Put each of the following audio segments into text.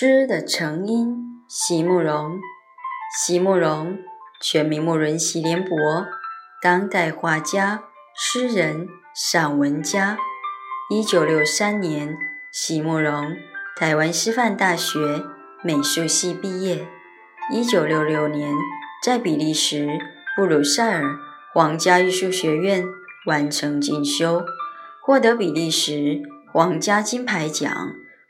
诗的成因，席慕容。席慕容，全名慕容席联博，当代画家、诗人、散文家。一九六三年，席慕容台湾师范大学美术系毕业。一九六六年，在比利时布鲁塞尔皇家艺术学院完成进修，获得比利时皇家金牌奖。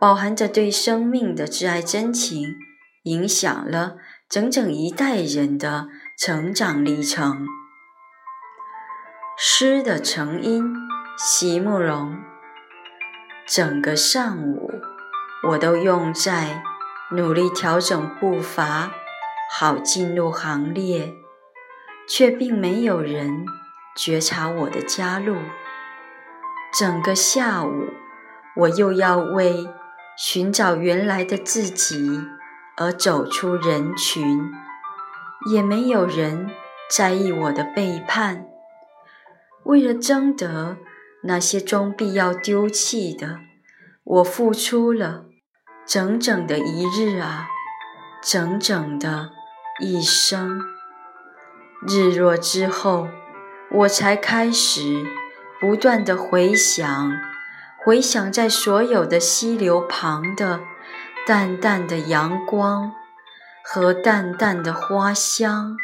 饱含着对生命的挚爱真情，影响了整整一代人的成长历程。诗的成因，席慕容。整个上午，我都用在努力调整步伐，好进入行列，却并没有人觉察我的加入。整个下午，我又要为。寻找原来的自己，而走出人群，也没有人在意我的背叛。为了争得那些终必要丢弃的，我付出了整整的一日啊，整整的一生。日落之后，我才开始不断的回想。回想在所有的溪流旁的淡淡的阳光和淡淡的花香。